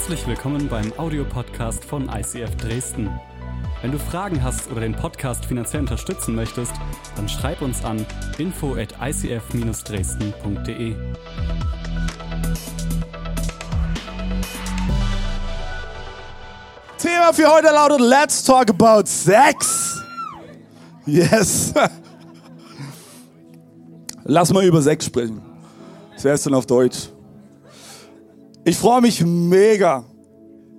Herzlich willkommen beim Audiopodcast von ICF Dresden. Wenn du Fragen hast oder den Podcast finanziell unterstützen möchtest, dann schreib uns an info at icf-dresden.de. Thema für heute lautet Let's talk about Sex. Yes. Lass mal über Sex sprechen. Wäre es denn auf Deutsch? Ich freue mich mega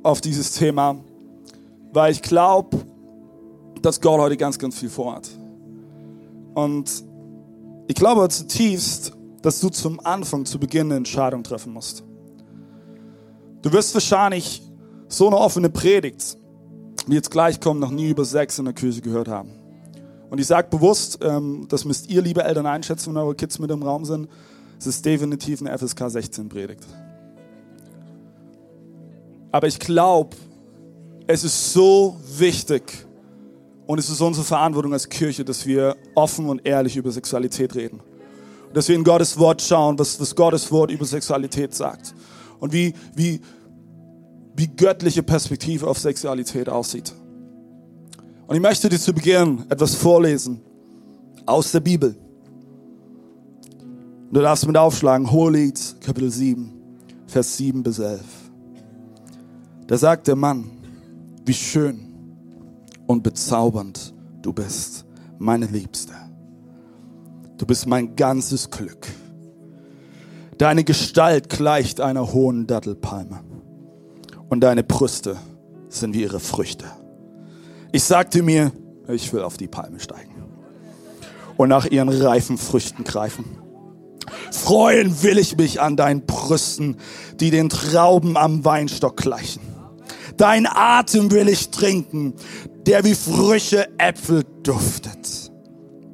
auf dieses Thema, weil ich glaube, dass Gott heute ganz, ganz viel vorhat. Und ich glaube zutiefst, dass du zum Anfang, zu Beginn eine Entscheidung treffen musst. Du wirst wahrscheinlich so eine offene Predigt, wie jetzt gleich kommt, noch nie über Sex in der Kirche gehört haben. Und ich sage bewusst, ähm, das müsst ihr, liebe Eltern, einschätzen, wenn eure Kids mit im Raum sind. Es ist definitiv eine FSK 16 Predigt. Aber ich glaube, es ist so wichtig und es ist unsere Verantwortung als Kirche, dass wir offen und ehrlich über Sexualität reden. Dass wir in Gottes Wort schauen, was, was Gottes Wort über Sexualität sagt. Und wie, wie, wie göttliche Perspektive auf Sexualität aussieht. Und ich möchte dir zu Beginn etwas vorlesen aus der Bibel. Du darfst mit aufschlagen, Hohelied, Kapitel 7, Vers 7 bis 11. Da sagt der Mann, wie schön und bezaubernd du bist, meine Liebste. Du bist mein ganzes Glück. Deine Gestalt gleicht einer hohen Dattelpalme und deine Brüste sind wie ihre Früchte. Ich sagte mir, ich will auf die Palme steigen und nach ihren reifen Früchten greifen. Freuen will ich mich an deinen Brüsten, die den Trauben am Weinstock gleichen. Dein Atem will ich trinken, der wie frische Äpfel duftet.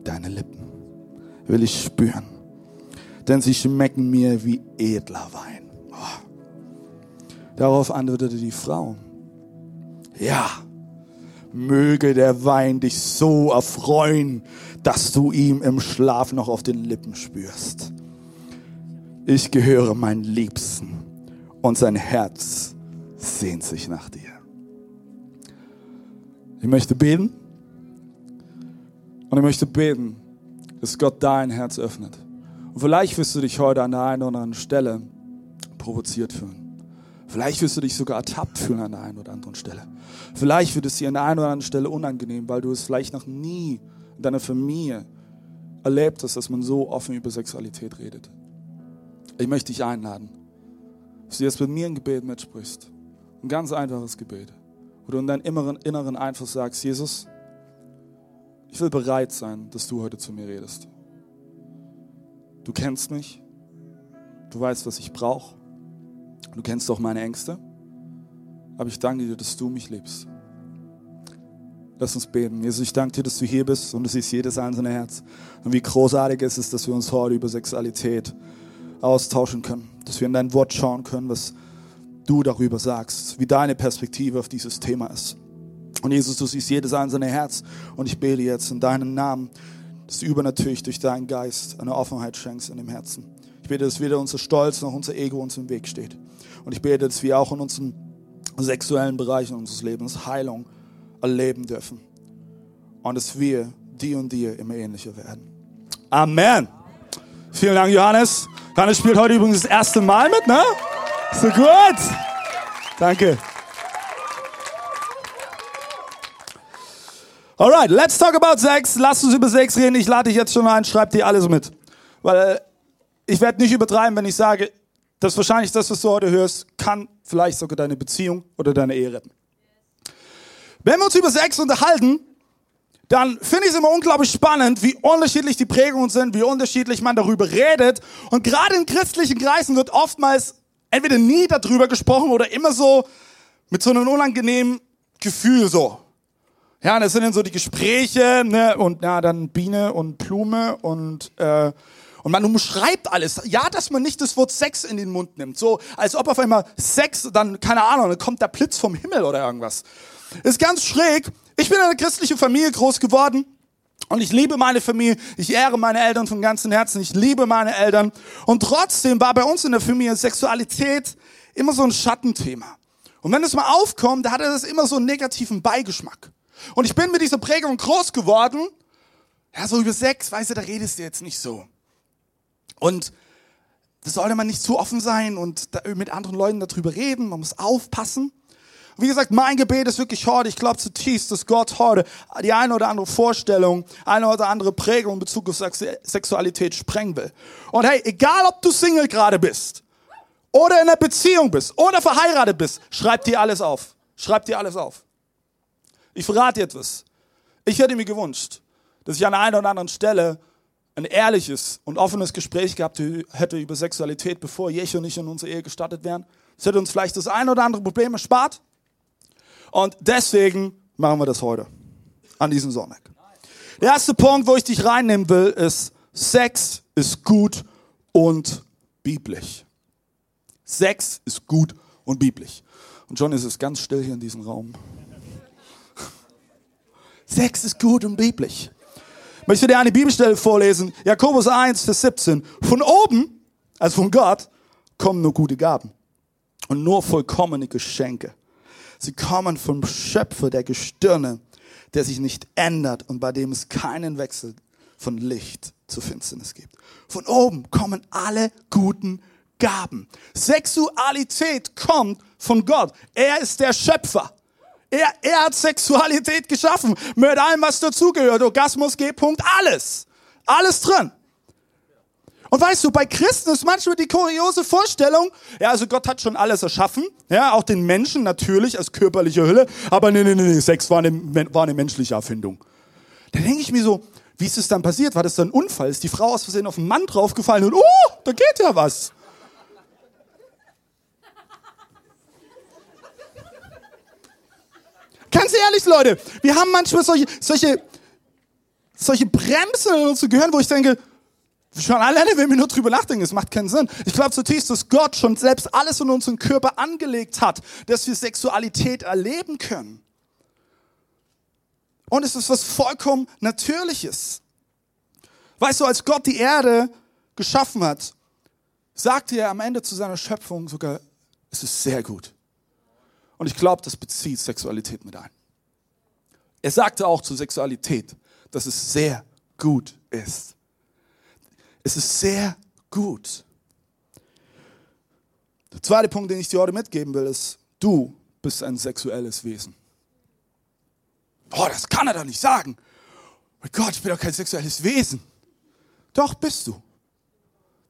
Deine Lippen will ich spüren, denn sie schmecken mir wie edler Wein. Oh. Darauf antwortete die Frau, ja, möge der Wein dich so erfreuen, dass du ihm im Schlaf noch auf den Lippen spürst. Ich gehöre meinen Liebsten und sein Herz sehnt sich nach dir. Ich möchte beten und ich möchte beten, dass Gott dein Herz öffnet. Und vielleicht wirst du dich heute an der einen oder anderen Stelle provoziert fühlen. Vielleicht wirst du dich sogar ertappt fühlen an der einen oder anderen Stelle. Vielleicht wird es dir an der einen oder anderen Stelle unangenehm, weil du es vielleicht noch nie in deiner Familie erlebt hast, dass man so offen über Sexualität redet. Ich möchte dich einladen, dass du jetzt mit mir ein Gebet mitsprichst. Ein ganz einfaches Gebet, wo du in deinem Inneren, Inneren einfach sagst, Jesus, ich will bereit sein, dass du heute zu mir redest. Du kennst mich, du weißt, was ich brauche, du kennst auch meine Ängste, aber ich danke dir, dass du mich liebst. Lass uns beten. Jesus, ich danke dir, dass du hier bist und du siehst jedes einzelne Herz. Und wie großartig ist es, dass wir uns heute über Sexualität austauschen können. Dass wir in dein Wort schauen können, was du darüber sagst, wie deine Perspektive auf dieses Thema ist. Und Jesus, du siehst jedes einzelne Herz und ich bete jetzt in deinem Namen, dass du übernatürlich durch deinen Geist eine Offenheit schenkst in dem Herzen. Ich bete, dass weder unser Stolz noch unser Ego uns im Weg steht. Und ich bete, dass wir auch in unseren sexuellen Bereichen unseres Lebens Heilung erleben dürfen. Und dass wir die und dir immer ähnlicher werden. Amen. Vielen Dank, Johannes. Johannes spielt heute übrigens das erste Mal mit, ne? So gut. Danke. Alright, let's talk about Sex. Lass uns über Sex reden. Ich lade dich jetzt schon ein, schreib dir alles mit. Weil ich werde nicht übertreiben, wenn ich sage, dass wahrscheinlich das, was du heute hörst, kann vielleicht sogar deine Beziehung oder deine Ehe retten. Wenn wir uns über Sex unterhalten, dann finde ich es immer unglaublich spannend, wie unterschiedlich die Prägungen sind, wie unterschiedlich man darüber redet. Und gerade in christlichen Kreisen wird oftmals entweder nie darüber gesprochen oder immer so mit so einem unangenehmen Gefühl so. Ja, das sind dann so die Gespräche, ne, und na, dann Biene und Blume und äh, und man umschreibt alles. Ja, dass man nicht das Wort Sex in den Mund nimmt. So, als ob auf einmal Sex, dann, keine Ahnung, dann kommt der Blitz vom Himmel oder irgendwas. Ist ganz schräg. Ich bin in einer christlichen Familie groß geworden. Und ich liebe meine Familie, ich ehre meine Eltern von ganzem Herzen, ich liebe meine Eltern. Und trotzdem war bei uns in der Familie Sexualität immer so ein Schattenthema. Und wenn es mal aufkommt, da hat das immer so einen negativen Beigeschmack. Und ich bin mit dieser Prägung groß geworden. Ja, so über Sex, weißt du, da redest du jetzt nicht so. Und da sollte man nicht zu offen sein und mit anderen Leuten darüber reden. Man muss aufpassen. Wie gesagt, mein Gebet ist wirklich heute, ich glaube zutiefst, dass Gott heute die eine oder andere Vorstellung, eine oder andere Prägung in Bezug auf Sexualität sprengen will. Und hey, egal ob du Single gerade bist, oder in einer Beziehung bist, oder verheiratet bist, schreib dir alles auf. Schreib dir alles auf. Ich verrate dir etwas. Ich hätte mir gewünscht, dass ich an einer oder anderen Stelle ein ehrliches und offenes Gespräch gehabt hätte über Sexualität, bevor Jecho und ich in unsere Ehe gestartet wären. Das hätte uns vielleicht das ein oder andere Problem erspart. Und deswegen machen wir das heute, an diesem Sonntag. Der erste Punkt, wo ich dich reinnehmen will, ist, Sex ist gut und biblisch. Sex ist gut und biblisch. Und schon ist es ganz still hier in diesem Raum. Sex ist gut und biblisch. Möchte dir eine Bibelstelle vorlesen. Jakobus 1, Vers 17. Von oben, also von Gott, kommen nur gute Gaben und nur vollkommene Geschenke. Sie kommen vom Schöpfer der Gestirne, der sich nicht ändert und bei dem es keinen Wechsel von Licht zu Finsternis gibt. Von oben kommen alle guten Gaben. Sexualität kommt von Gott. Er ist der Schöpfer. Er, er hat Sexualität geschaffen mit allem, was dazugehört. Orgasmus, G-Punkt, alles. Alles drin. Und weißt du, bei Christen ist manchmal die kuriose Vorstellung, ja, also Gott hat schon alles erschaffen, ja, auch den Menschen natürlich als körperliche Hülle, aber nee, nee, nee, Sex war eine, war eine menschliche Erfindung. Da denke ich mir so, wie ist es dann passiert? War das dann ein Unfall? Ist die Frau aus Versehen auf den Mann draufgefallen und, oh, da geht ja was. Ganz ehrlich, Leute, wir haben manchmal solche, solche, solche Bremsen in uns zu gehören, wo ich denke, schon alleine, wenn wir nur drüber nachdenken, es macht keinen Sinn. Ich glaube zutiefst, dass Gott schon selbst alles in unseren Körper angelegt hat, dass wir Sexualität erleben können. Und es ist was vollkommen Natürliches. Weißt du, als Gott die Erde geschaffen hat, sagte er am Ende zu seiner Schöpfung sogar, es ist sehr gut. Und ich glaube, das bezieht Sexualität mit ein. Er sagte auch zur Sexualität, dass es sehr gut ist. Es ist sehr gut. Der zweite Punkt, den ich dir heute mitgeben will, ist, du bist ein sexuelles Wesen. Oh, das kann er doch nicht sagen. Oh Gott, ich bin doch kein sexuelles Wesen. Doch bist du.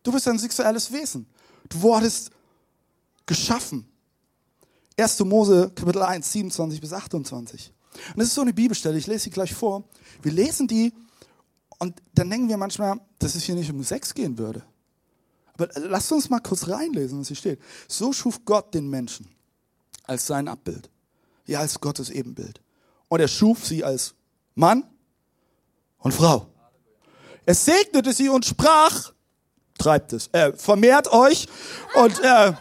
Du bist ein sexuelles Wesen. Du wurdest geschaffen 1. Mose Kapitel 1, 27 bis 28. Und das ist so eine Bibelstelle, ich lese sie gleich vor. Wir lesen die und dann denken wir manchmal, dass es hier nicht um Sex gehen würde. Aber lasst uns mal kurz reinlesen, was hier steht. So schuf Gott den Menschen als sein Abbild, ja als Gottes Ebenbild. Und er schuf sie als Mann und Frau. Er segnete sie und sprach, treibt es, äh, vermehrt euch und äh,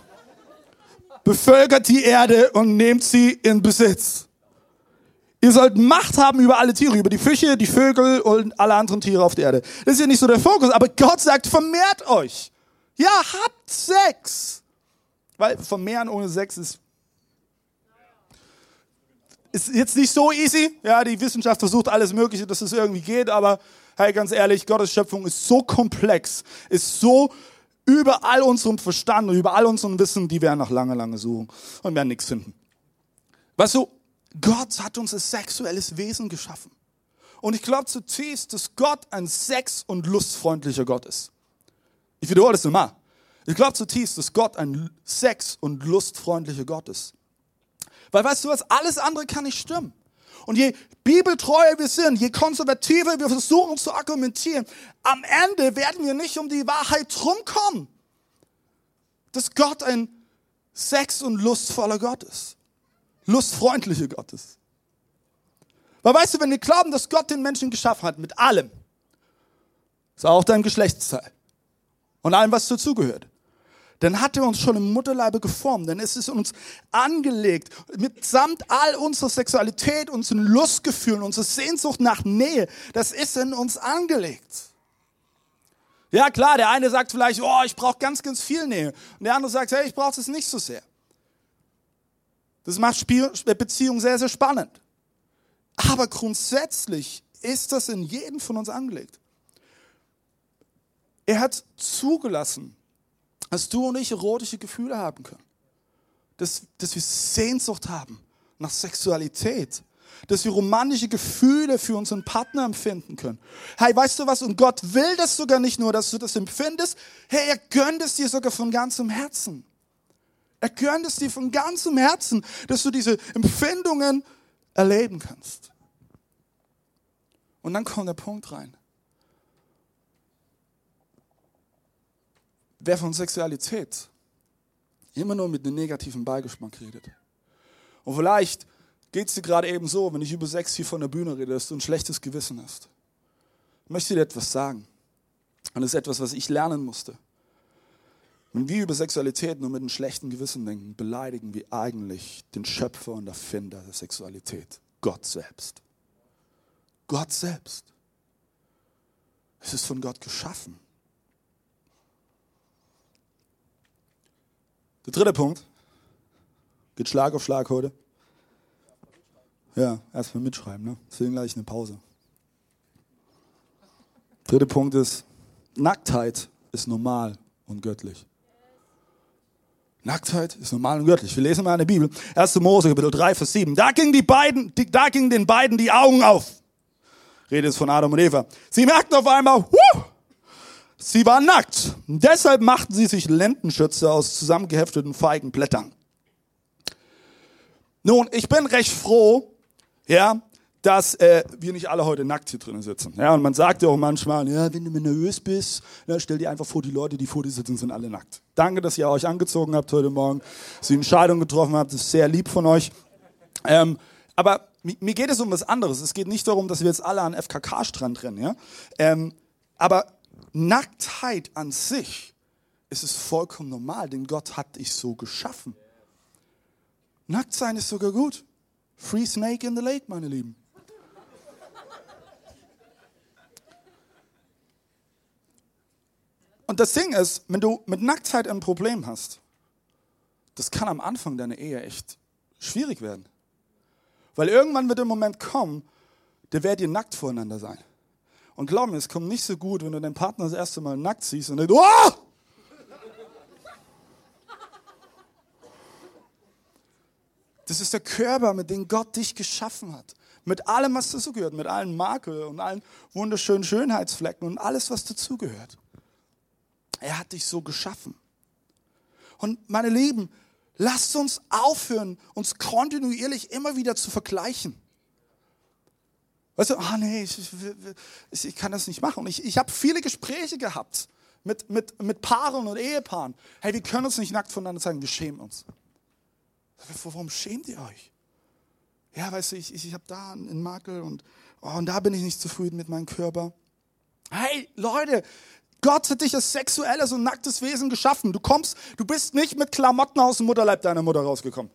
bevölkert die Erde und nehmt sie in Besitz. Ihr sollt Macht haben über alle Tiere, über die Fische, die Vögel und alle anderen Tiere auf der Erde. Das ist ja nicht so der Fokus, aber Gott sagt, vermehrt euch. Ja, habt Sex. Weil vermehren ohne Sex ist, ist jetzt nicht so easy. Ja, die Wissenschaft versucht alles Mögliche, dass es irgendwie geht, aber hey, ganz ehrlich, Gottes Schöpfung ist so komplex, ist so über all unserem Verstand und über all unserem Wissen, die werden noch lange, lange suchen und werden nichts finden. Weißt du, Gott hat uns ein sexuelles Wesen geschaffen. Und ich glaube zutiefst, dass Gott ein sex- und lustfreundlicher Gott ist. Ich wiederhole das nochmal. Ich glaube zutiefst, dass Gott ein sex- und lustfreundlicher Gott ist. Weil weißt du was, alles andere kann nicht stimmen. Und je bibeltreuer wir sind, je konservativer wir versuchen zu argumentieren, am Ende werden wir nicht um die Wahrheit rumkommen, dass Gott ein sex- und lustvoller Gott ist. Lustfreundlicher Gott ist. Weil weißt du, wenn wir glauben, dass Gott den Menschen geschaffen hat, mit allem, ist auch dein Geschlechtsteil und allem, was dazugehört, dann hat er uns schon im Mutterleibe geformt, ist es uns angelegt, mitsamt all unserer Sexualität, unseren Lustgefühlen, unserer Sehnsucht nach Nähe, das ist in uns angelegt. Ja klar, der eine sagt vielleicht, oh, ich brauche ganz, ganz viel Nähe. Und der andere sagt, hey, ich brauche es nicht so sehr. Das macht Spiel, Beziehung sehr, sehr spannend. Aber grundsätzlich ist das in jedem von uns angelegt. Er hat zugelassen, dass du und ich erotische Gefühle haben können. Dass, dass wir Sehnsucht haben nach Sexualität. Dass wir romantische Gefühle für unseren Partner empfinden können. Hey, weißt du was? Und Gott will das sogar nicht nur, dass du das empfindest. Hey, er gönnt es dir sogar von ganzem Herzen. Er gönnt es dir von ganzem Herzen, dass du diese Empfindungen erleben kannst. Und dann kommt der Punkt rein. Wer von Sexualität immer nur mit einem negativen Beigeschmack redet. Und vielleicht geht es dir gerade eben so, wenn ich über Sex hier von der Bühne rede, dass du ein schlechtes Gewissen hast. Ich möchte dir etwas sagen. Und das ist etwas, was ich lernen musste. Wenn wir über Sexualität nur mit einem schlechten Gewissen denken, beleidigen wir eigentlich den Schöpfer und Erfinder der Sexualität, Gott selbst. Gott selbst. Es ist von Gott geschaffen. Der dritte Punkt. Geht Schlag auf Schlag heute. Ja, erstmal mitschreiben, ne? Deswegen gleich eine Pause. Dritter Punkt ist, Nacktheit ist normal und göttlich. Nacktheit ist normal und göttlich. Wir lesen mal in der Bibel. 1. Mose, Kapitel 3, Vers 7. Da gingen die beiden, die, da gingen den beiden die Augen auf. Rede ist von Adam und Eva. Sie merkten auf einmal, huh, Sie waren nackt. Deshalb machten sie sich Lendenschütze aus zusammengehefteten Feigenblättern. Nun, ich bin recht froh, ja, dass äh, wir nicht alle heute nackt hier drinnen sitzen. Ja, und man sagt ja auch manchmal, ja, wenn du nervös bist, ja, stell dir einfach vor, die Leute, die vor dir sitzen, sind alle nackt. Danke, dass ihr euch angezogen habt heute Morgen, dass ihr Entscheidung getroffen habt. Das ist sehr lieb von euch. Ähm, aber mir geht es um was anderes. Es geht nicht darum, dass wir jetzt alle an FKK-Strand rennen. Ja? Ähm, aber Nacktheit an sich ist es vollkommen normal, denn Gott hat dich so geschaffen. Nackt sein ist sogar gut. Free Snake in the Lake, meine Lieben. Und das Ding ist, wenn du mit Nacktheit ein Problem hast, das kann am Anfang deiner Ehe echt schwierig werden. Weil irgendwann wird der Moment kommen, der werdet ihr nackt voreinander sein. Und glaub mir, es kommt nicht so gut, wenn du deinen Partner das erste Mal nackt siehst und denkst, oh! Das ist der Körper, mit dem Gott dich geschaffen hat. Mit allem, was dazugehört, mit allen Makel und allen wunderschönen Schönheitsflecken und alles, was dazugehört. Er hat dich so geschaffen. Und meine Lieben, lasst uns aufhören, uns kontinuierlich immer wieder zu vergleichen. Weißt du, ah nee, ich, ich, ich, kann das nicht machen. ich, ich habe viele Gespräche gehabt mit, mit, mit Paaren und Ehepaaren. Hey, wir können uns nicht nackt voneinander zeigen, wir schämen uns. Warum schämt ihr euch? Ja, weißt du, ich, ich, ich habe da einen Makel und, oh, und da bin ich nicht zufrieden mit meinem Körper. Hey, Leute, Gott hat dich als sexuelles und nacktes Wesen geschaffen. Du kommst, du bist nicht mit Klamotten aus dem Mutterleib deiner Mutter rausgekommen.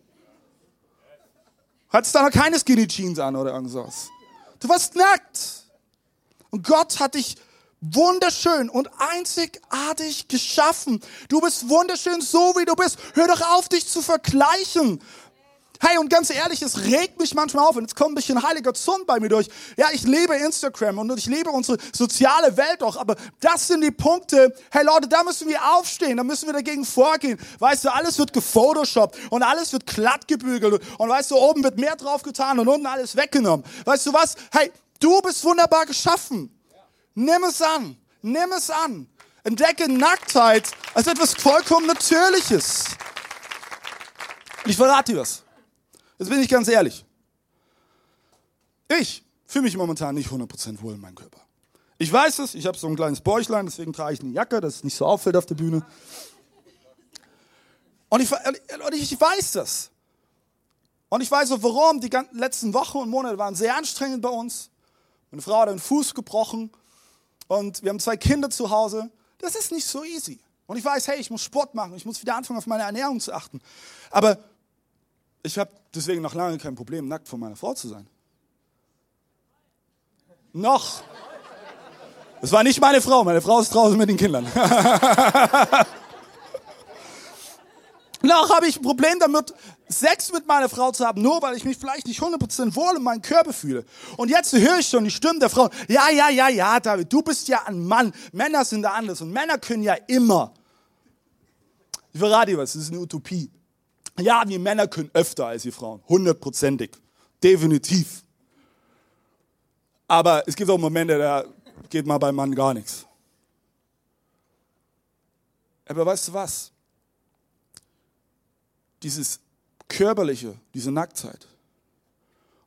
Hattest da noch keine Skinny Jeans an oder irgendwas. Du warst nackt. Und Gott hat dich wunderschön und einzigartig geschaffen. Du bist wunderschön so, wie du bist. Hör doch auf, dich zu vergleichen. Hey, und ganz ehrlich, es regt mich manchmal auf und jetzt kommt ein bisschen heiliger Zorn bei mir durch. Ja, ich liebe Instagram und ich liebe unsere soziale Welt auch, aber das sind die Punkte. Hey Leute, da müssen wir aufstehen, da müssen wir dagegen vorgehen. Weißt du, alles wird gefotoshoppt und alles wird glatt gebügelt und weißt du, oben wird mehr drauf getan und unten alles weggenommen. Weißt du was? Hey, du bist wunderbar geschaffen. Nimm es an. Nimm es an. Entdecke Nacktheit als etwas vollkommen Natürliches. Und ich verrate dir was. Jetzt bin ich ganz ehrlich. Ich fühle mich momentan nicht 100% wohl in meinem Körper. Ich weiß es, ich habe so ein kleines Bäuchlein, deswegen trage ich eine Jacke, dass es nicht so auffällt auf der Bühne. Und ich, ich weiß das. Und ich weiß auch warum. Die ganzen letzten Wochen und Monate waren sehr anstrengend bei uns. Meine Frau hat einen Fuß gebrochen und wir haben zwei Kinder zu Hause. Das ist nicht so easy. Und ich weiß, hey, ich muss Sport machen, ich muss wieder anfangen, auf meine Ernährung zu achten. Aber ich habe deswegen noch lange kein Problem, nackt vor meiner Frau zu sein. Noch. Es war nicht meine Frau, meine Frau ist draußen mit den Kindern. Dennoch habe ich ein Problem damit, Sex mit meiner Frau zu haben, nur weil ich mich vielleicht nicht 100% wohl in meinem Körper fühle. Und jetzt höre ich schon die Stimmen der Frau. Ja, ja, ja, ja, David, du bist ja ein Mann. Männer sind da anders und Männer können ja immer. Ich verrate dir was, das ist eine Utopie. Ja, wir Männer können öfter als die Frauen. Hundertprozentig. Definitiv. Aber es gibt auch Momente, da geht mal beim Mann gar nichts. Aber weißt du was? Dieses körperliche, diese Nacktheit,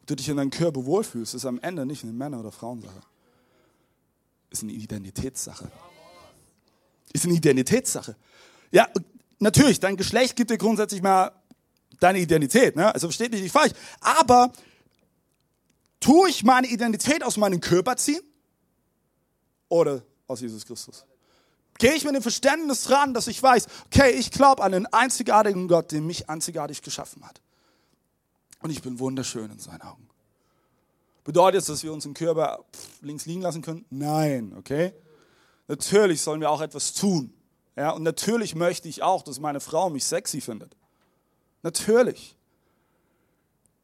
ob du dich in deinem Körper wohlfühlst, ist am Ende nicht eine Männer- oder Frauensache. Ist eine Identitätssache. Ist eine Identitätssache. Ja, natürlich, dein Geschlecht gibt dir grundsätzlich mal deine Identität. Ne? Also versteht mich nicht falsch. Aber tue ich meine Identität aus meinem Körper ziehen oder aus Jesus Christus? Gehe ich mit dem Verständnis ran, dass ich weiß, okay, ich glaube an den einzigartigen Gott, der mich einzigartig geschaffen hat. Und ich bin wunderschön in seinen Augen. Bedeutet es, dass wir unseren Körper links liegen lassen können? Nein, okay? Natürlich sollen wir auch etwas tun. Ja, und natürlich möchte ich auch, dass meine Frau mich sexy findet. Natürlich.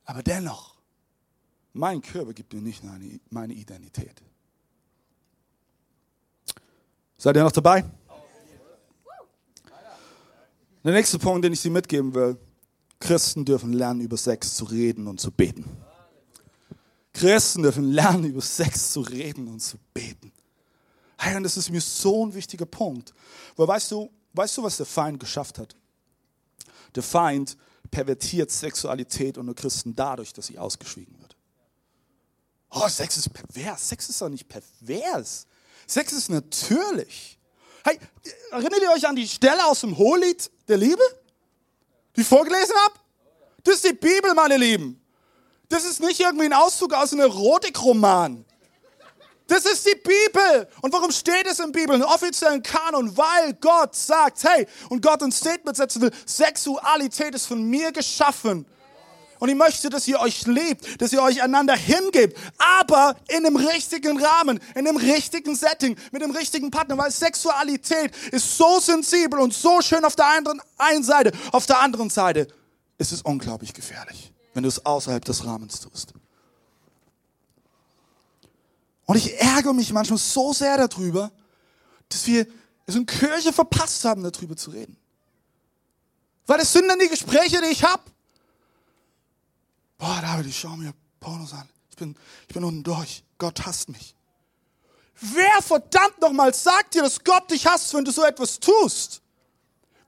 Aber dennoch, mein Körper gibt mir nicht meine Identität. Seid ihr noch dabei? Der nächste Punkt, den ich Sie mitgeben will. Christen dürfen lernen, über Sex zu reden und zu beten. Christen dürfen lernen, über Sex zu reden und zu beten. Hey, und das ist mir so ein wichtiger Punkt. Weil weißt du, weißt du, was der Feind geschafft hat? Der Feind pervertiert Sexualität unter Christen dadurch, dass sie ausgeschwiegen wird. Oh, Sex ist pervers. Sex ist doch nicht pervers. Sex ist natürlich. Hey, erinnert ihr euch an die Stelle aus dem Hohelied der Liebe, die ich vorgelesen habe? Das ist die Bibel, meine Lieben. Das ist nicht irgendwie ein Auszug aus einem Erotikroman. Das ist die Bibel. Und warum steht es in der Bibel? Im offiziellen Kanon, weil Gott sagt, hey, und Gott ein Statement setzen will, Sexualität ist von mir geschaffen. Und ich möchte, dass ihr euch liebt, dass ihr euch einander hingebt, aber in dem richtigen Rahmen, in dem richtigen Setting, mit dem richtigen Partner, weil Sexualität ist so sensibel und so schön auf der einen Seite, auf der anderen Seite ist es unglaublich gefährlich, wenn du es außerhalb des Rahmens tust. Und ich ärgere mich manchmal so sehr darüber, dass wir es in Kirche verpasst haben, darüber zu reden. Weil das sind dann die Gespräche, die ich habe boah, David, ich schaue mir Pornos an. Ich bin, ich bin unten durch. Gott hasst mich. Wer verdammt nochmal sagt dir, dass Gott dich hasst, wenn du so etwas tust?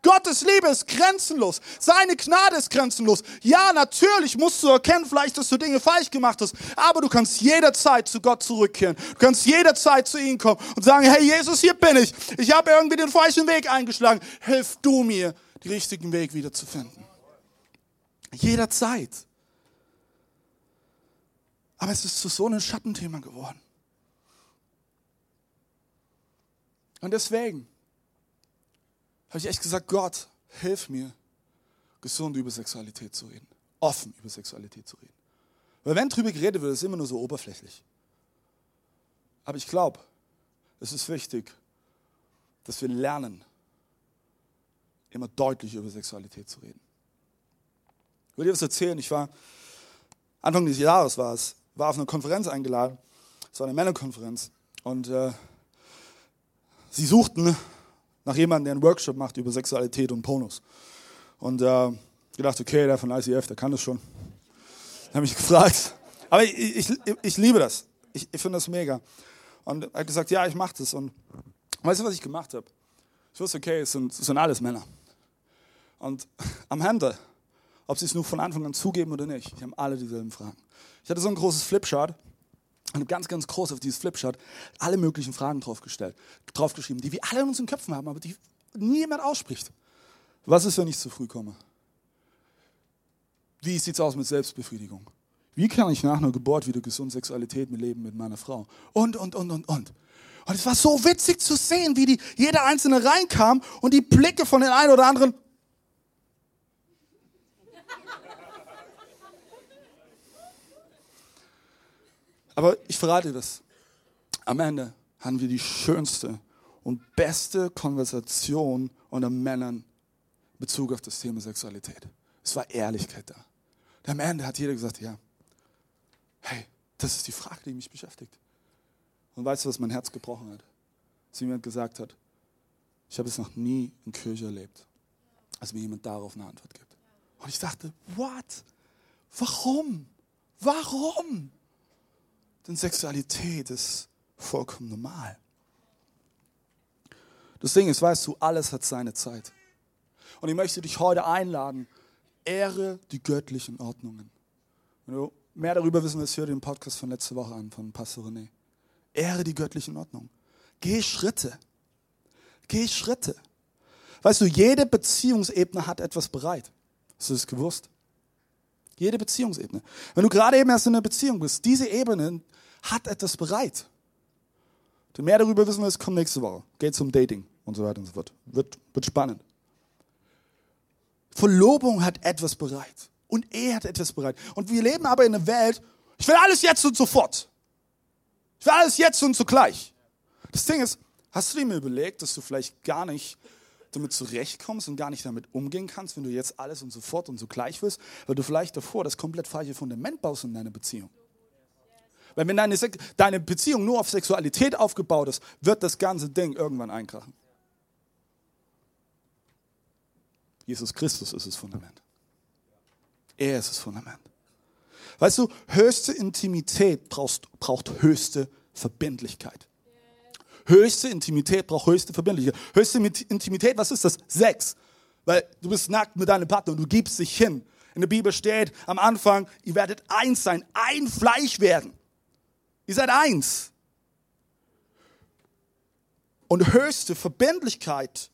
Gottes Liebe ist grenzenlos. Seine Gnade ist grenzenlos. Ja, natürlich musst du erkennen, vielleicht, dass du Dinge falsch gemacht hast. Aber du kannst jederzeit zu Gott zurückkehren. Du kannst jederzeit zu ihm kommen und sagen, hey Jesus, hier bin ich. Ich habe irgendwie den falschen Weg eingeschlagen. Hilf du mir, den richtigen Weg wieder zu finden. Jederzeit. Aber es ist zu so einem Schattenthema geworden. Und deswegen habe ich echt gesagt, Gott, hilf mir, gesund über Sexualität zu reden. Offen über Sexualität zu reden. Weil wenn drüber geredet wird, ist es immer nur so oberflächlich. Aber ich glaube, es ist wichtig, dass wir lernen, immer deutlich über Sexualität zu reden. Ich will dir was erzählen. Ich war, Anfang des Jahres war es, war auf eine Konferenz eingeladen. Es war eine Männerkonferenz. Und äh, sie suchten nach jemandem, der einen Workshop macht über Sexualität und Pornos. Und äh, ich dachte, okay, der von ICF, der kann das schon. Ich habe mich gefragt. Aber ich, ich, ich liebe das. Ich, ich finde das mega. Und er hat gesagt, ja, ich mache das. Und weißt du, was ich gemacht habe? Ich wusste, okay, es sind, es sind alles Männer. Und am Ende, ob sie es nur von Anfang an zugeben oder nicht, die haben alle dieselben Fragen. Ich hatte so ein großes Flipchart und ganz, ganz groß auf dieses Flipchart alle möglichen Fragen draufgestellt, draufgeschrieben, die wir alle in unseren Köpfen haben, aber die niemand ausspricht. Was ist, wenn ich zu früh komme? Wie sieht es aus mit Selbstbefriedigung? Wie kann ich nach einer Geburt wieder gesund Sexualität mit leben mit meiner Frau? Und, und, und, und, und. Und es war so witzig zu sehen, wie die, jeder Einzelne reinkam und die Blicke von den einen oder anderen Aber ich verrate dir das. Am Ende haben wir die schönste und beste Konversation unter Männern Bezug auf das Thema Sexualität. Es war Ehrlichkeit da. Und am Ende hat jeder gesagt, ja, hey, das ist die Frage, die mich beschäftigt. Und weißt du, was mein Herz gebrochen hat? Dass jemand gesagt hat, ich habe es noch nie in Kirche erlebt, als mir jemand darauf eine Antwort gibt. Und ich dachte, what? Warum? Warum? Denn Sexualität ist vollkommen normal. Das Ding ist, weißt du, alles hat seine Zeit. Und ich möchte dich heute einladen, ehre die göttlichen Ordnungen. Wenn du mehr darüber wissen willst, hör den Podcast von letzter Woche an, von Pastor René. Ehre die göttlichen Ordnungen. Geh Schritte. Geh Schritte. Weißt du, jede Beziehungsebene hat etwas bereit. Hast du das gewusst? Jede Beziehungsebene. Wenn du gerade eben erst in einer Beziehung bist, diese Ebene hat etwas bereit. Du mehr darüber wissen willst, komm nächste Woche. Geht zum Dating und so weiter und so fort. Wird, wird spannend. Verlobung hat etwas bereit. Und Ehe hat etwas bereit. Und wir leben aber in einer Welt, ich will alles jetzt und sofort. Ich will alles jetzt und zugleich. Das Ding ist, hast du dir mal überlegt, dass du vielleicht gar nicht damit zurechtkommst und gar nicht damit umgehen kannst, wenn du jetzt alles und sofort und zugleich wirst, weil du vielleicht davor das komplett falsche Fundament baust in deiner Beziehung. Weil wenn deine, deine Beziehung nur auf Sexualität aufgebaut ist, wird das ganze Ding irgendwann einkrachen. Jesus Christus ist das Fundament. Er ist das Fundament. Weißt du, höchste Intimität brauchst, braucht höchste Verbindlichkeit. Höchste Intimität braucht höchste Verbindlichkeit. Höchste Intimität, was ist das? Sex. Weil du bist nackt mit deinem Partner und du gibst dich hin. In der Bibel steht am Anfang, ihr werdet eins sein, ein Fleisch werden. Ihr seid eins. Und höchste Verbindlichkeit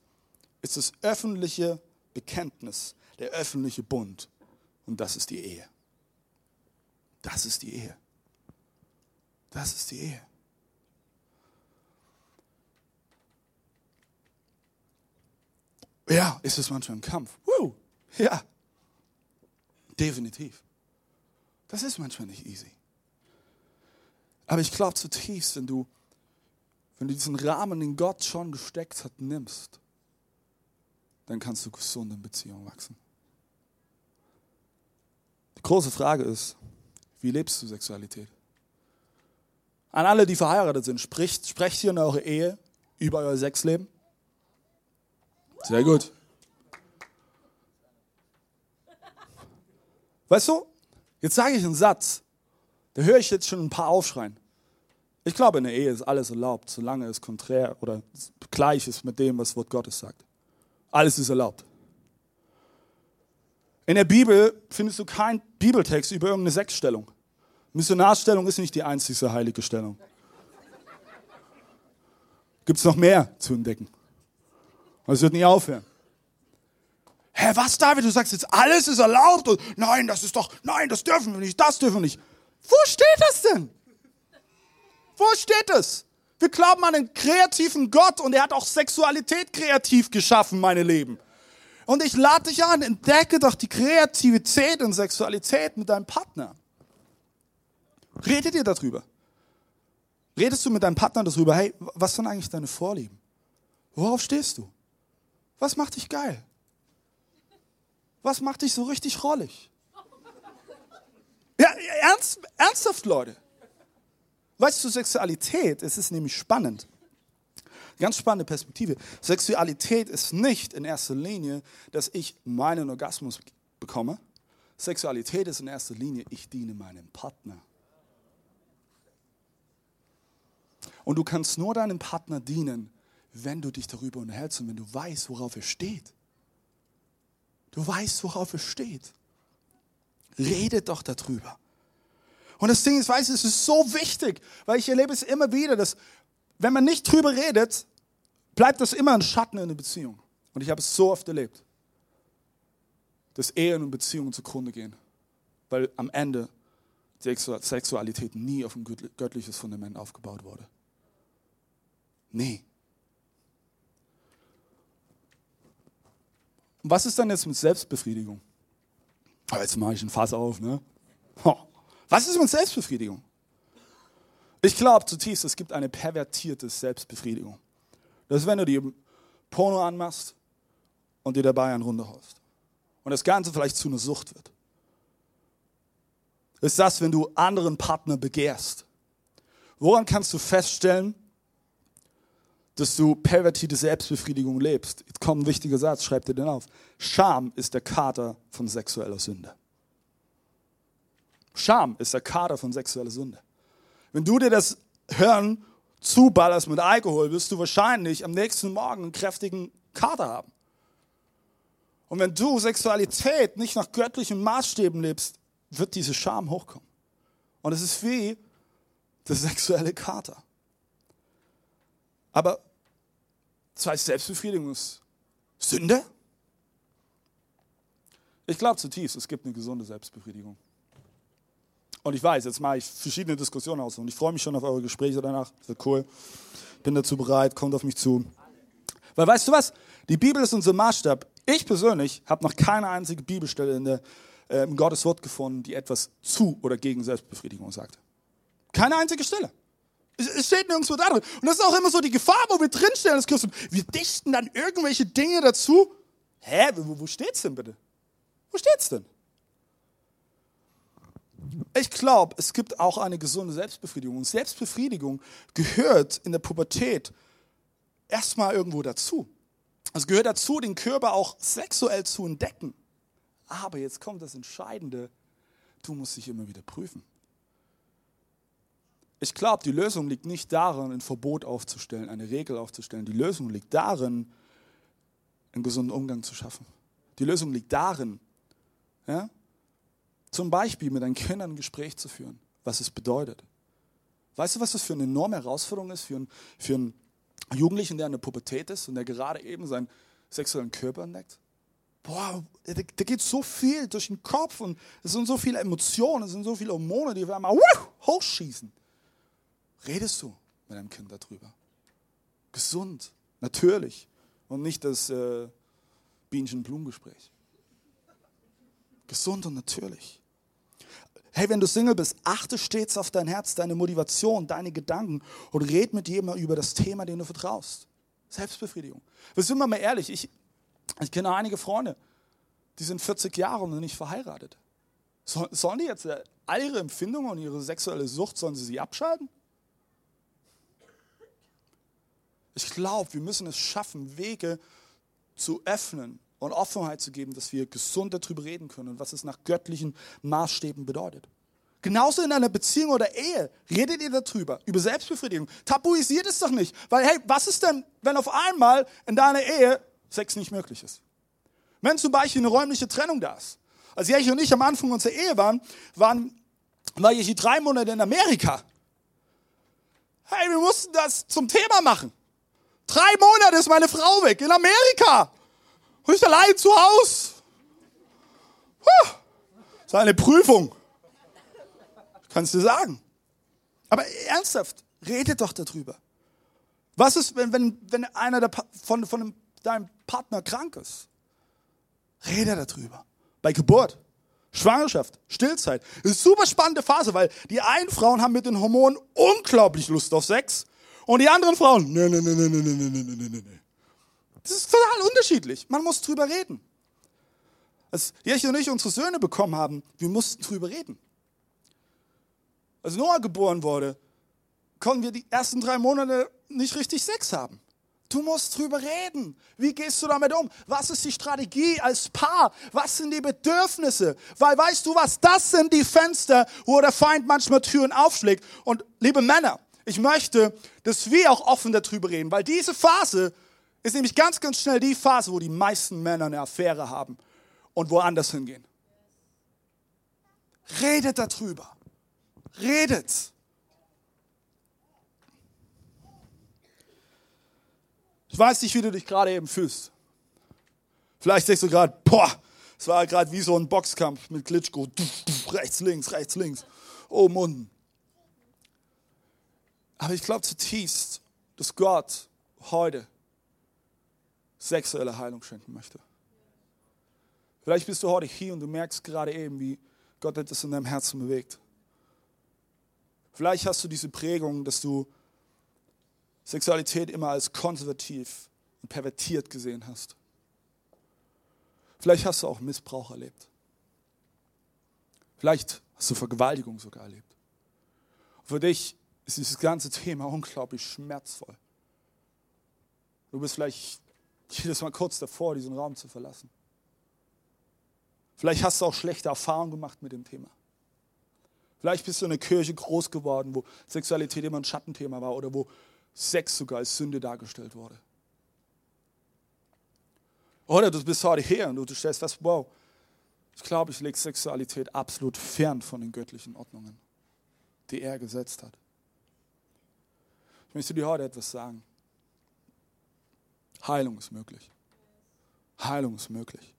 ist das öffentliche Bekenntnis, der öffentliche Bund. Und das ist die Ehe. Das ist die Ehe. Das ist die Ehe. Ja, ist es manchmal ein Kampf. Woo. Ja, definitiv. Das ist manchmal nicht easy. Aber ich glaube zutiefst, wenn du, wenn du diesen Rahmen, den Gott schon gesteckt hat, nimmst, dann kannst du gesund in Beziehung wachsen. Die große Frage ist, wie lebst du Sexualität? An alle, die verheiratet sind, spricht, sprecht ihr in eurer Ehe über euer Sexleben? Sehr gut. Weißt du, jetzt sage ich einen Satz, da höre ich jetzt schon ein paar aufschreien. Ich glaube, in der Ehe ist alles erlaubt, solange es konträr oder gleich ist mit dem, was Wort Gottes sagt. Alles ist erlaubt. In der Bibel findest du keinen Bibeltext über irgendeine Sexstellung. Missionarstellung ist nicht die einzige heilige Stellung. Gibt es noch mehr zu entdecken? Und es wird nie aufhören. Hä, was, David? Du sagst jetzt, alles ist erlaubt. Und nein, das ist doch, nein, das dürfen wir nicht, das dürfen wir nicht. Wo steht das denn? Wo steht es? Wir glauben an einen kreativen Gott und er hat auch Sexualität kreativ geschaffen, meine Leben. Und ich lade dich an, entdecke doch die Kreativität und Sexualität mit deinem Partner. Redet ihr darüber? Redest du mit deinem Partner darüber, hey, was sind eigentlich deine Vorlieben? Worauf stehst du? Was macht dich geil? Was macht dich so richtig rollig? Ja, ernst, ernsthaft, Leute. Weißt du, Sexualität, es ist nämlich spannend. Ganz spannende Perspektive. Sexualität ist nicht in erster Linie, dass ich meinen Orgasmus bekomme. Sexualität ist in erster Linie, ich diene meinem Partner. Und du kannst nur deinem Partner dienen, wenn du dich darüber unterhältst und wenn du weißt, worauf er steht. Du weißt, worauf er steht. Rede doch darüber. Und das Ding ist, weißt du, es ist so wichtig, weil ich erlebe es immer wieder, dass wenn man nicht drüber redet, bleibt das immer ein Schatten in der Beziehung. Und ich habe es so oft erlebt, dass Ehen und Beziehungen zugrunde gehen, weil am Ende Sexualität nie auf ein göttliches Fundament aufgebaut wurde. Nee. Was ist dann jetzt mit Selbstbefriedigung? Jetzt mache ich ein Fass auf, ne? Was ist mit Selbstbefriedigung? Ich glaube zutiefst, es gibt eine pervertierte Selbstbefriedigung. Das ist, wenn du die Porno anmachst und dir dabei einen runterholst. Und das Ganze vielleicht zu einer Sucht wird. Ist das, wenn du anderen Partner begehrst? Woran kannst du feststellen, dass du pervertierte Selbstbefriedigung lebst? Jetzt kommt ein wichtiger Satz, schreib dir den auf. Scham ist der Kater von sexueller Sünde. Scham ist der Kater von sexueller Sünde. Wenn du dir das Hören zuballerst mit Alkohol, wirst du wahrscheinlich am nächsten Morgen einen kräftigen Kater haben. Und wenn du Sexualität nicht nach göttlichen Maßstäben lebst, wird diese Scham hochkommen. Und es ist wie der sexuelle Kater. Aber das heißt Selbstbefriedigung ist Sünde? Ich glaube zutiefst, es gibt eine gesunde Selbstbefriedigung. Und ich weiß, jetzt mache ich verschiedene Diskussionen aus und ich freue mich schon auf eure Gespräche danach. Das wird cool. Bin dazu bereit, kommt auf mich zu. Weil weißt du was? Die Bibel ist unser Maßstab. Ich persönlich habe noch keine einzige Bibelstelle in der, äh, im Gottes Wort gefunden, die etwas zu oder gegen Selbstbefriedigung sagt. Keine einzige Stelle. Es steht nirgendwo da drin. Und das ist auch immer so die Gefahr, wo wir drinstellen als Christen. Wir dichten dann irgendwelche Dinge dazu. Hä, wo, wo steht's denn bitte? Wo steht's denn? Ich glaube, es gibt auch eine gesunde Selbstbefriedigung. Und Selbstbefriedigung gehört in der Pubertät erstmal irgendwo dazu. Es gehört dazu, den Körper auch sexuell zu entdecken. Aber jetzt kommt das Entscheidende, du musst dich immer wieder prüfen. Ich glaube, die Lösung liegt nicht darin, ein Verbot aufzustellen, eine Regel aufzustellen. Die Lösung liegt darin, einen gesunden Umgang zu schaffen. Die Lösung liegt darin, ja, zum Beispiel mit deinen Kindern ein Gespräch zu führen, was es bedeutet. Weißt du, was das für eine enorme Herausforderung ist für einen, für einen Jugendlichen, der in der Pubertät ist und der gerade eben seinen sexuellen Körper entdeckt? Boah, da, da geht so viel durch den Kopf und es sind so viele Emotionen, es sind so viele Hormone, die auf einmal hochschießen. Redest du mit deinem Kind darüber? Gesund, natürlich. Und nicht das äh, Bienchen-Blumengespräch. Gesund und natürlich. Hey, wenn du Single bist, achte stets auf dein Herz, deine Motivation, deine Gedanken und red mit jemandem über das Thema, dem du vertraust. Selbstbefriedigung. Wir sind mal ehrlich, ich, ich kenne einige Freunde, die sind 40 Jahre und sind nicht verheiratet. sollen die jetzt äh, all ihre Empfindungen und ihre sexuelle Sucht, sollen sie sie abschalten? Ich glaube, wir müssen es schaffen, Wege zu öffnen und Offenheit zu geben, dass wir gesund darüber reden können und was es nach göttlichen Maßstäben bedeutet. Genauso in einer Beziehung oder Ehe redet ihr darüber, über Selbstbefriedigung. Tabuisiert es doch nicht. Weil, hey, was ist denn, wenn auf einmal in deiner Ehe Sex nicht möglich ist? Wenn zum Beispiel eine räumliche Trennung da ist. Als ich und ich am Anfang unserer Ehe waren, waren war ich drei Monate in Amerika. Hey, wir mussten das zum Thema machen. Drei Monate ist meine Frau weg in Amerika. Und ich allein zu Hause. Das ist eine Prüfung. Kannst du sagen. Aber ernsthaft, redet doch darüber. Was ist, wenn, wenn, wenn einer der, von, von deinem Partner krank ist? Rede darüber. Bei Geburt, Schwangerschaft, Stillzeit. Das ist eine super spannende Phase, weil die einen Frauen haben mit den Hormonen unglaublich Lust auf Sex und die anderen Frauen, nee, nee, nee, nee, nee, nee, nee, nee, nee, nee. Das ist total unterschiedlich. Man muss drüber reden. Als Jeche und ich unsere Söhne bekommen haben, wir mussten drüber reden. Als Noah geboren wurde, konnten wir die ersten drei Monate nicht richtig Sex haben. Du musst drüber reden. Wie gehst du damit um? Was ist die Strategie als Paar? Was sind die Bedürfnisse? Weil weißt du was? Das sind die Fenster, wo der Feind manchmal Türen aufschlägt. Und liebe Männer, ich möchte, dass wir auch offen darüber reden, weil diese Phase ist nämlich ganz, ganz schnell die Phase, wo die meisten Männer eine Affäre haben und woanders hingehen. Redet darüber. Redet. Ich weiß nicht, wie du dich gerade eben fühlst. Vielleicht denkst du gerade, boah, es war gerade wie so ein Boxkampf mit Glitschko. Rechts, links, rechts, links. Oben, unten. Aber ich glaube zutiefst, dass Gott heute sexuelle Heilung schenken möchte. Vielleicht bist du heute hier und du merkst gerade eben, wie Gott etwas in deinem Herzen bewegt. Vielleicht hast du diese Prägung, dass du Sexualität immer als konservativ und pervertiert gesehen hast. Vielleicht hast du auch Missbrauch erlebt. Vielleicht hast du Vergewaltigung sogar erlebt. Für dich ist dieses ganze Thema unglaublich schmerzvoll. Du bist vielleicht jedes Mal kurz davor, diesen Raum zu verlassen. Vielleicht hast du auch schlechte Erfahrungen gemacht mit dem Thema. Vielleicht bist du in einer Kirche groß geworden, wo Sexualität immer ein Schattenthema war oder wo Sex sogar als Sünde dargestellt wurde. Oder du bist heute hier und du stellst fest, wow, ich glaube, ich lege Sexualität absolut fern von den göttlichen Ordnungen, die er gesetzt hat. Ich möchte dir heute etwas sagen. Heilung ist möglich. Heilung ist möglich.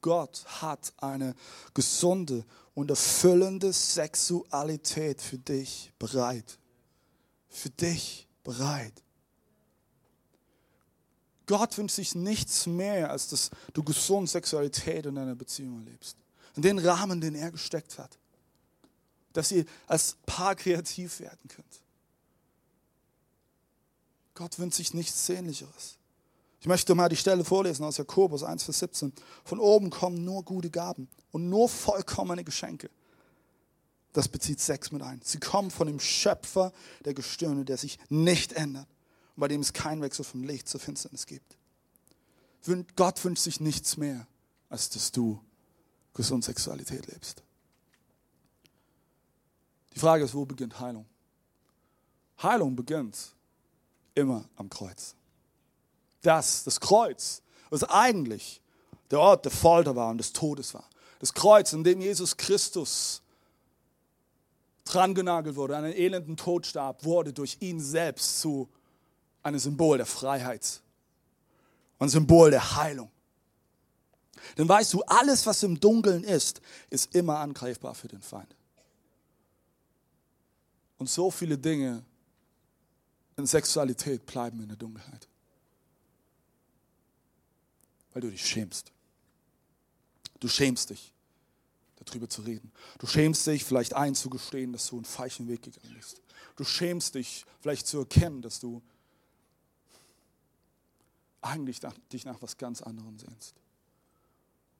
Gott hat eine gesunde und erfüllende Sexualität für dich bereit. Für dich bereit. Gott wünscht sich nichts mehr, als dass du gesunde Sexualität in deiner Beziehung erlebst. In den Rahmen, den er gesteckt hat. Dass ihr als Paar kreativ werden könnt. Gott wünscht sich nichts Sehnlicheres. Ich möchte mal die Stelle vorlesen aus Jakobus 1, Vers 17. Von oben kommen nur gute Gaben und nur vollkommene Geschenke. Das bezieht Sex mit ein. Sie kommen von dem Schöpfer der Gestirne, der sich nicht ändert und bei dem es keinen Wechsel vom Licht zur Finsternis gibt. Gott wünscht sich nichts mehr, als dass du gesund Sexualität lebst. Die Frage ist, wo beginnt Heilung? Heilung beginnt immer am Kreuz das, das Kreuz, was eigentlich der Ort der Folter war und des Todes war. Das Kreuz, in dem Jesus Christus drangenagelt wurde, einen elenden Tod starb, wurde durch ihn selbst zu einem Symbol der Freiheit und Symbol der Heilung. Denn weißt du, alles, was im Dunkeln ist, ist immer angreifbar für den Feind. Und so viele Dinge in Sexualität bleiben in der Dunkelheit weil du dich schämst. Du schämst dich, darüber zu reden. Du schämst dich, vielleicht einzugestehen, dass du einen falschen Weg gegangen bist. Du schämst dich, vielleicht zu erkennen, dass du eigentlich dich nach was ganz anderem sehnst.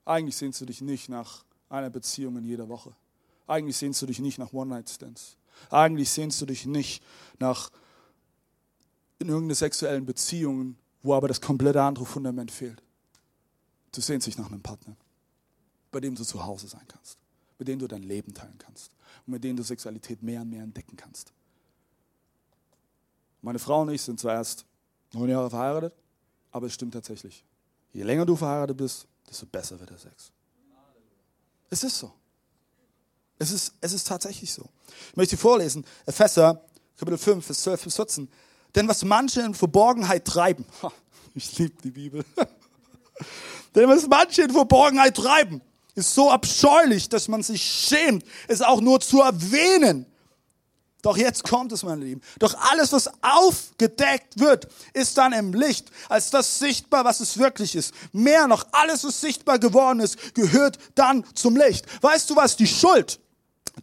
Eigentlich sehnst du dich nicht nach einer Beziehung in jeder Woche. Eigentlich sehnst du dich nicht nach One-Night-Stands. Eigentlich sehnst du dich nicht nach in irgendeine sexuellen Beziehung, wo aber das komplette andere Fundament fehlt. Du sehnst dich nach einem Partner, bei dem du zu Hause sein kannst, mit dem du dein Leben teilen kannst und mit dem du Sexualität mehr und mehr entdecken kannst. Meine Frau und ich sind zwar erst neun Jahre verheiratet, aber es stimmt tatsächlich. Je länger du verheiratet bist, desto besser wird der Sex. Es ist so. Es ist, es ist tatsächlich so. Ich möchte vorlesen, Epheser, Kapitel 5, Vers 12 bis 14. Denn was manche in Verborgenheit treiben, ich liebe die Bibel, denn was manche in Verborgenheit treiben, ist so abscheulich, dass man sich schämt, es auch nur zu erwähnen. Doch jetzt kommt es, meine Lieben. Doch alles, was aufgedeckt wird, ist dann im Licht, als das sichtbar, was es wirklich ist. Mehr noch, alles, was sichtbar geworden ist, gehört dann zum Licht. Weißt du was? Die Schuld,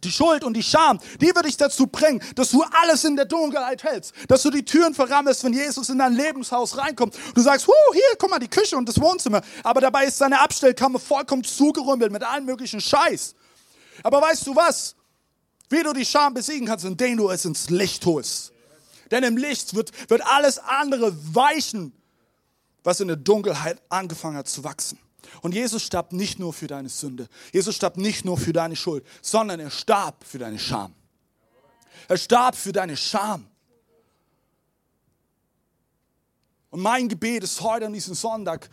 die Schuld und die Scham, die wird dich dazu bringen, dass du alles in der Dunkelheit hältst, dass du die Türen verrammelst, wenn Jesus in dein Lebenshaus reinkommt. Du sagst, huh, hier, guck mal, die Küche und das Wohnzimmer. Aber dabei ist deine Abstellkammer vollkommen zugerümpelt mit allen möglichen Scheiß. Aber weißt du was? Wie du die Scham besiegen kannst, indem du es ins Licht holst. Denn im Licht wird, wird alles andere weichen, was in der Dunkelheit angefangen hat zu wachsen. Und Jesus starb nicht nur für deine Sünde. Jesus starb nicht nur für deine Schuld, sondern er starb für deine Scham. Er starb für deine Scham. Und mein Gebet ist heute an diesem Sonntag,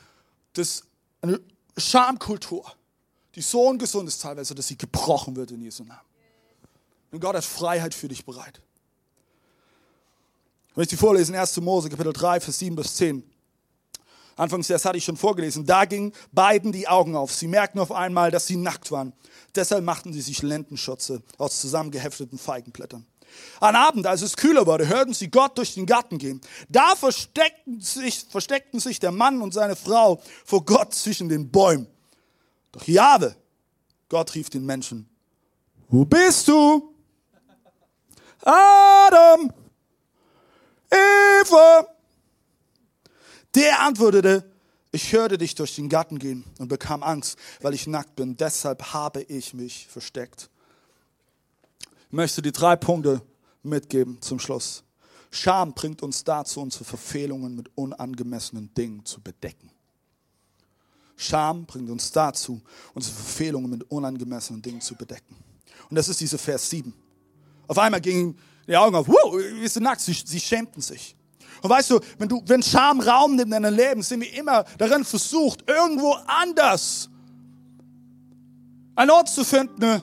dass eine Schamkultur, die so ungesund ist teilweise, dass sie gebrochen wird in Jesu Namen. Und Gott hat Freiheit für dich bereit. Ich möchte vorlesen, 1. Mose, Kapitel 3, Vers 7 bis 10. Anfangs das hatte ich schon vorgelesen. Da gingen beiden die Augen auf. Sie merkten auf einmal, dass sie nackt waren. Deshalb machten sie sich Lendenschürze aus zusammengehefteten Feigenblättern. Am Abend, als es kühler wurde, hörten sie Gott durch den Garten gehen. Da versteckten sich, versteckten sich der Mann und seine Frau vor Gott zwischen den Bäumen. Doch Jahwe, Gott rief den Menschen, wo bist du? Adam, Eva, der antwortete, Ich hörte dich durch den Garten gehen und bekam Angst, weil ich nackt bin. Deshalb habe ich mich versteckt. Ich möchte die drei Punkte mitgeben zum Schluss. Scham bringt uns dazu, unsere Verfehlungen mit unangemessenen Dingen zu bedecken. Scham bringt uns dazu, unsere Verfehlungen mit unangemessenen Dingen zu bedecken. Und das ist dieser Vers 7. Auf einmal gingen die Augen auf, wow, wir sind nackt, sie, sie schämten sich. Und weißt du, wenn du, wenn Scham Raum nimmt in deinem Leben, sind wir immer darin versucht, irgendwo anders einen Ort zu finden,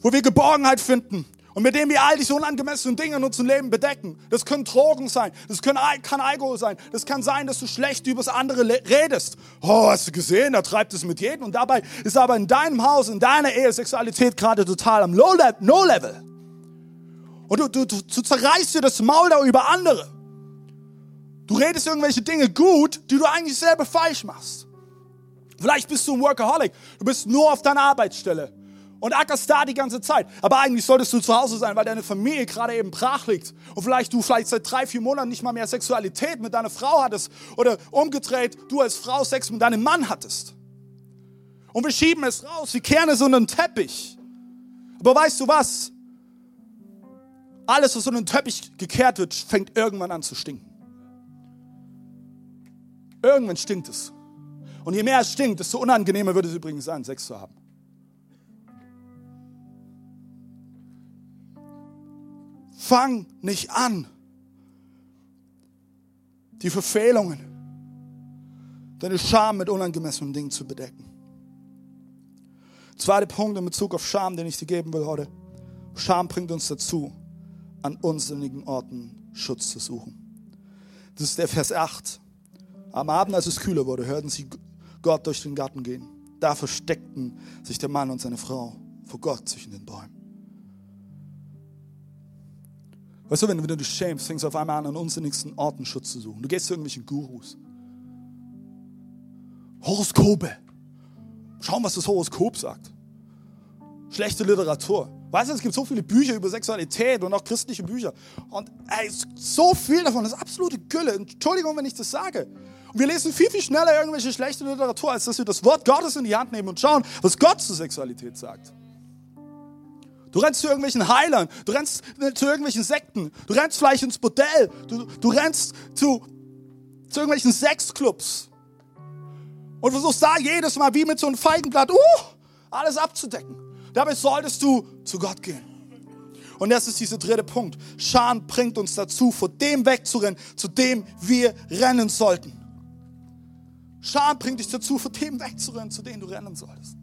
wo wir Geborgenheit finden und mit dem wir all diese unangemessenen Dinge in unserem Leben bedecken. Das können Drogen sein, das können, kann Alkohol sein, das kann sein, dass du schlecht über das andere redest. Oh, hast du gesehen, er treibt es mit jedem und dabei ist aber in deinem Haus, in deiner Ehe Sexualität gerade total am No-Level. Und du, du, du zerreißt dir das Maul da über andere. Du redest irgendwelche Dinge gut, die du eigentlich selber falsch machst. Vielleicht bist du ein Workaholic. Du bist nur auf deiner Arbeitsstelle und ackerst da die ganze Zeit. Aber eigentlich solltest du zu Hause sein, weil deine Familie gerade eben brach liegt. Und vielleicht du vielleicht seit drei, vier Monaten nicht mal mehr Sexualität mit deiner Frau hattest. Oder umgedreht, du als Frau Sex mit deinem Mann hattest. Und wir schieben es raus, wir kehren es unter den Teppich. Aber weißt du was? Alles, was unter den Teppich gekehrt wird, fängt irgendwann an zu stinken. Irgendwann stinkt es. Und je mehr es stinkt, desto unangenehmer wird es übrigens sein, Sex zu haben. Fang nicht an, die Verfehlungen, deine Scham mit unangemessenen Dingen zu bedecken. Zweiter Punkt in Bezug auf Scham, den ich dir geben will heute. Scham bringt uns dazu, an unsinnigen Orten Schutz zu suchen. Das ist der Vers 8. Am Abend, als es kühler wurde, hörten sie Gott durch den Garten gehen. Da versteckten sich der Mann und seine Frau vor Gott zwischen den Bäumen. Weißt du, wenn, du dich schämst, fängst du auf einmal an, an unsinnigsten Orten Schutz zu suchen. Du gehst zu irgendwelchen Gurus. Horoskope. Schauen, was das Horoskop sagt. Schlechte Literatur. Weißt du, es gibt so viele Bücher über Sexualität und auch christliche Bücher. Und ey, so viel davon ist absolute Gülle. Entschuldigung, wenn ich das sage. Und wir lesen viel, viel schneller irgendwelche schlechte Literatur, als dass wir das Wort Gottes in die Hand nehmen und schauen, was Gott zur Sexualität sagt. Du rennst zu irgendwelchen Heilern, du rennst zu irgendwelchen Sekten, du rennst vielleicht ins Bordell, du, du rennst zu, zu irgendwelchen Sexclubs und versuchst da jedes Mal wie mit so einem Feigenblatt uh, alles abzudecken. Dabei solltest du zu Gott gehen. Und das ist dieser dritte Punkt. Scham bringt uns dazu, vor dem wegzurennen, zu dem wir rennen sollten. Scham bringt dich dazu, vor dem wegzurennen, zu dem du rennen solltest.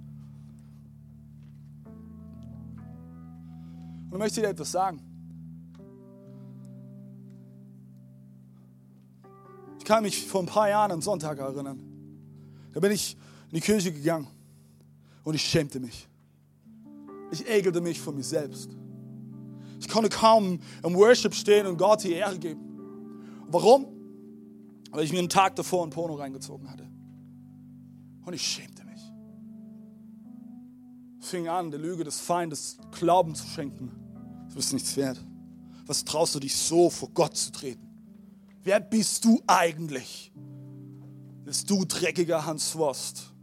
Und ich möchte dir etwas sagen. Ich kann mich vor ein paar Jahren an Sonntag erinnern. Da bin ich in die Kirche gegangen und ich schämte mich. Ich ekelte mich vor mir selbst. Ich konnte kaum im Worship stehen und Gott die Ehre geben. Warum? Weil ich mir einen Tag davor ein Porno reingezogen hatte. Und ich schämte mich. Fing an, der Lüge des Feindes Glauben zu schenken. Du bist nichts wert. Was traust du dich so vor Gott zu treten? Wer bist du eigentlich, dass du dreckiger Hans Wurst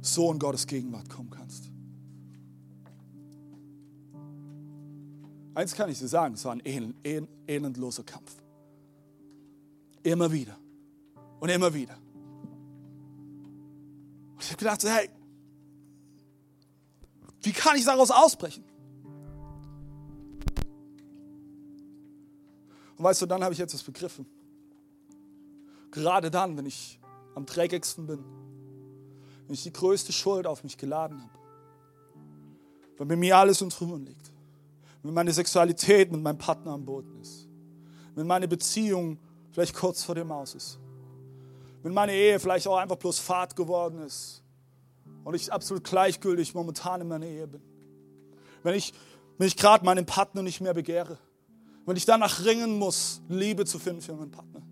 so in Gottes Gegenwart kommen kannst? Eins kann ich dir sagen, es war ein elendloser Kampf. Immer wieder und immer wieder. Und ich habe gedacht, hey, wie kann ich daraus ausbrechen? Und weißt du, dann habe ich jetzt das begriffen. Gerade dann, wenn ich am dreckigsten bin, wenn ich die größte Schuld auf mich geladen habe, wenn mir alles in Trümmern liegt, wenn meine Sexualität mit meinem Partner am Boden ist, wenn meine Beziehung vielleicht kurz vor dem Aus ist, wenn meine Ehe vielleicht auch einfach bloß Fahrt geworden ist und ich absolut gleichgültig momentan in meiner Ehe bin, wenn ich, wenn ich gerade meinen Partner nicht mehr begehre, wenn ich danach ringen muss, Liebe zu finden für meinen Partner,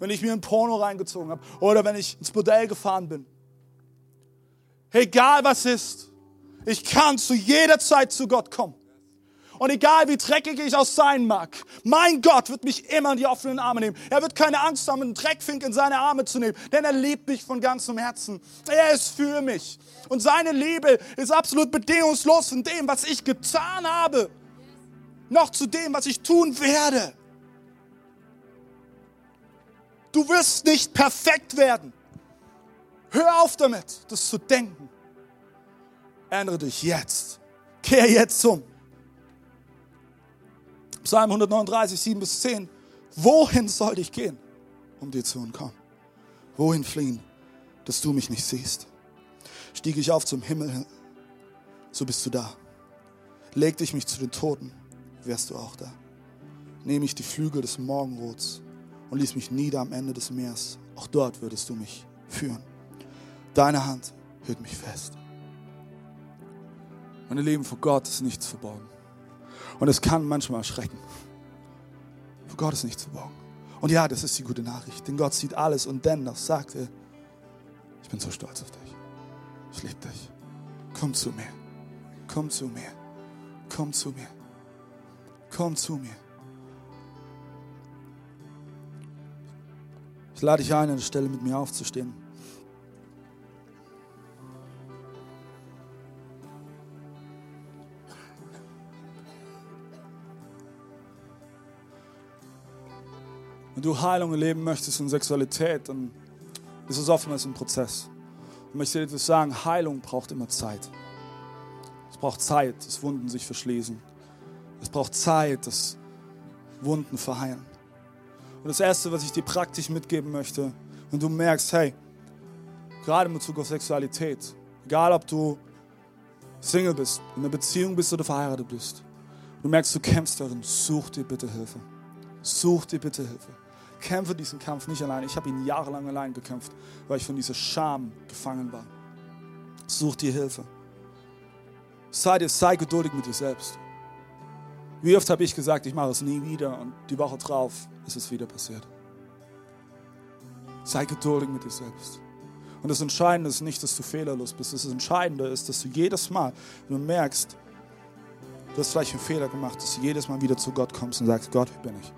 wenn ich mir ein Porno reingezogen habe oder wenn ich ins Bordell gefahren bin, egal was ist, ich kann zu jeder Zeit zu Gott kommen. Und egal wie dreckig ich auch sein mag, mein Gott wird mich immer in die offenen Arme nehmen. Er wird keine Angst haben, einen Dreckfink in seine Arme zu nehmen, denn er liebt mich von ganzem Herzen. Er ist für mich. Und seine Liebe ist absolut bedingungslos von dem, was ich getan habe, noch zu dem, was ich tun werde. Du wirst nicht perfekt werden. Hör auf damit, das zu denken. Ändere dich jetzt. Kehr jetzt um. Psalm 139, 7 bis 10. Wohin soll ich gehen, um dir zu entkommen? Wohin fliehen, dass du mich nicht siehst? Stieg ich auf zum Himmel, so bist du da. Legte ich mich zu den Toten, wärst du auch da. Nehme ich die Flügel des Morgenrots und ließ mich nieder am Ende des Meers, auch dort würdest du mich führen. Deine Hand hält mich fest. Meine Leben vor Gott ist nichts verborgen. Und es kann manchmal erschrecken. Vor Gott ist nichts verborgen. Und ja, das ist die gute Nachricht, denn Gott sieht alles und dennoch sagt er, ich bin so stolz auf dich. Ich liebe dich. Komm zu mir. Komm zu mir. Komm zu mir. Komm zu mir. Ich lade dich ein, an der Stelle mit mir aufzustehen. Wenn du Heilung erleben möchtest in Sexualität, dann ist es oftmals ein Prozess. Ich möchte dir etwas sagen, Heilung braucht immer Zeit. Es braucht Zeit, dass Wunden sich verschließen. Es braucht Zeit, dass Wunden verheilen. Und das Erste, was ich dir praktisch mitgeben möchte, wenn du merkst, hey, gerade in Bezug auf Sexualität, egal ob du Single bist, in einer Beziehung bist oder verheiratet bist, du merkst, du kämpfst darin, such dir bitte Hilfe. Such dir bitte Hilfe kämpfe diesen Kampf nicht allein. Ich habe ihn jahrelang allein gekämpft, weil ich von dieser Scham gefangen war. Such dir Hilfe. Sei, dir, sei geduldig mit dir selbst. Wie oft habe ich gesagt, ich mache es nie wieder und die Woche drauf ist es wieder passiert. Sei geduldig mit dir selbst. Und das Entscheidende ist nicht, dass du fehlerlos bist. Das Entscheidende ist, dass du jedes Mal, wenn du merkst, du hast vielleicht einen Fehler gemacht, dass du jedes Mal wieder zu Gott kommst und sagst, Gott, hier bin ich.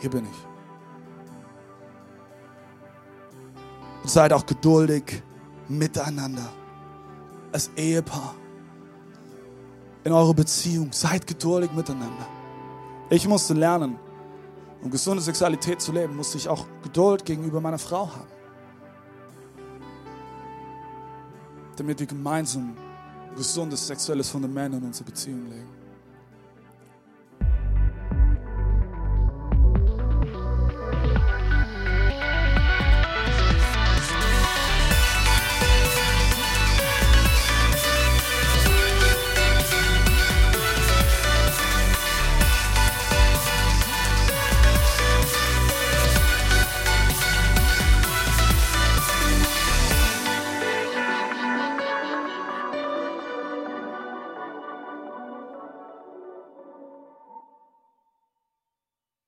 Hier bin ich. Und seid auch geduldig miteinander. Als Ehepaar. In eurer Beziehung. Seid geduldig miteinander. Ich musste lernen, um gesunde Sexualität zu leben, musste ich auch Geduld gegenüber meiner Frau haben. Damit wir gemeinsam ein gesundes sexuelles Fundament in unsere Beziehung legen.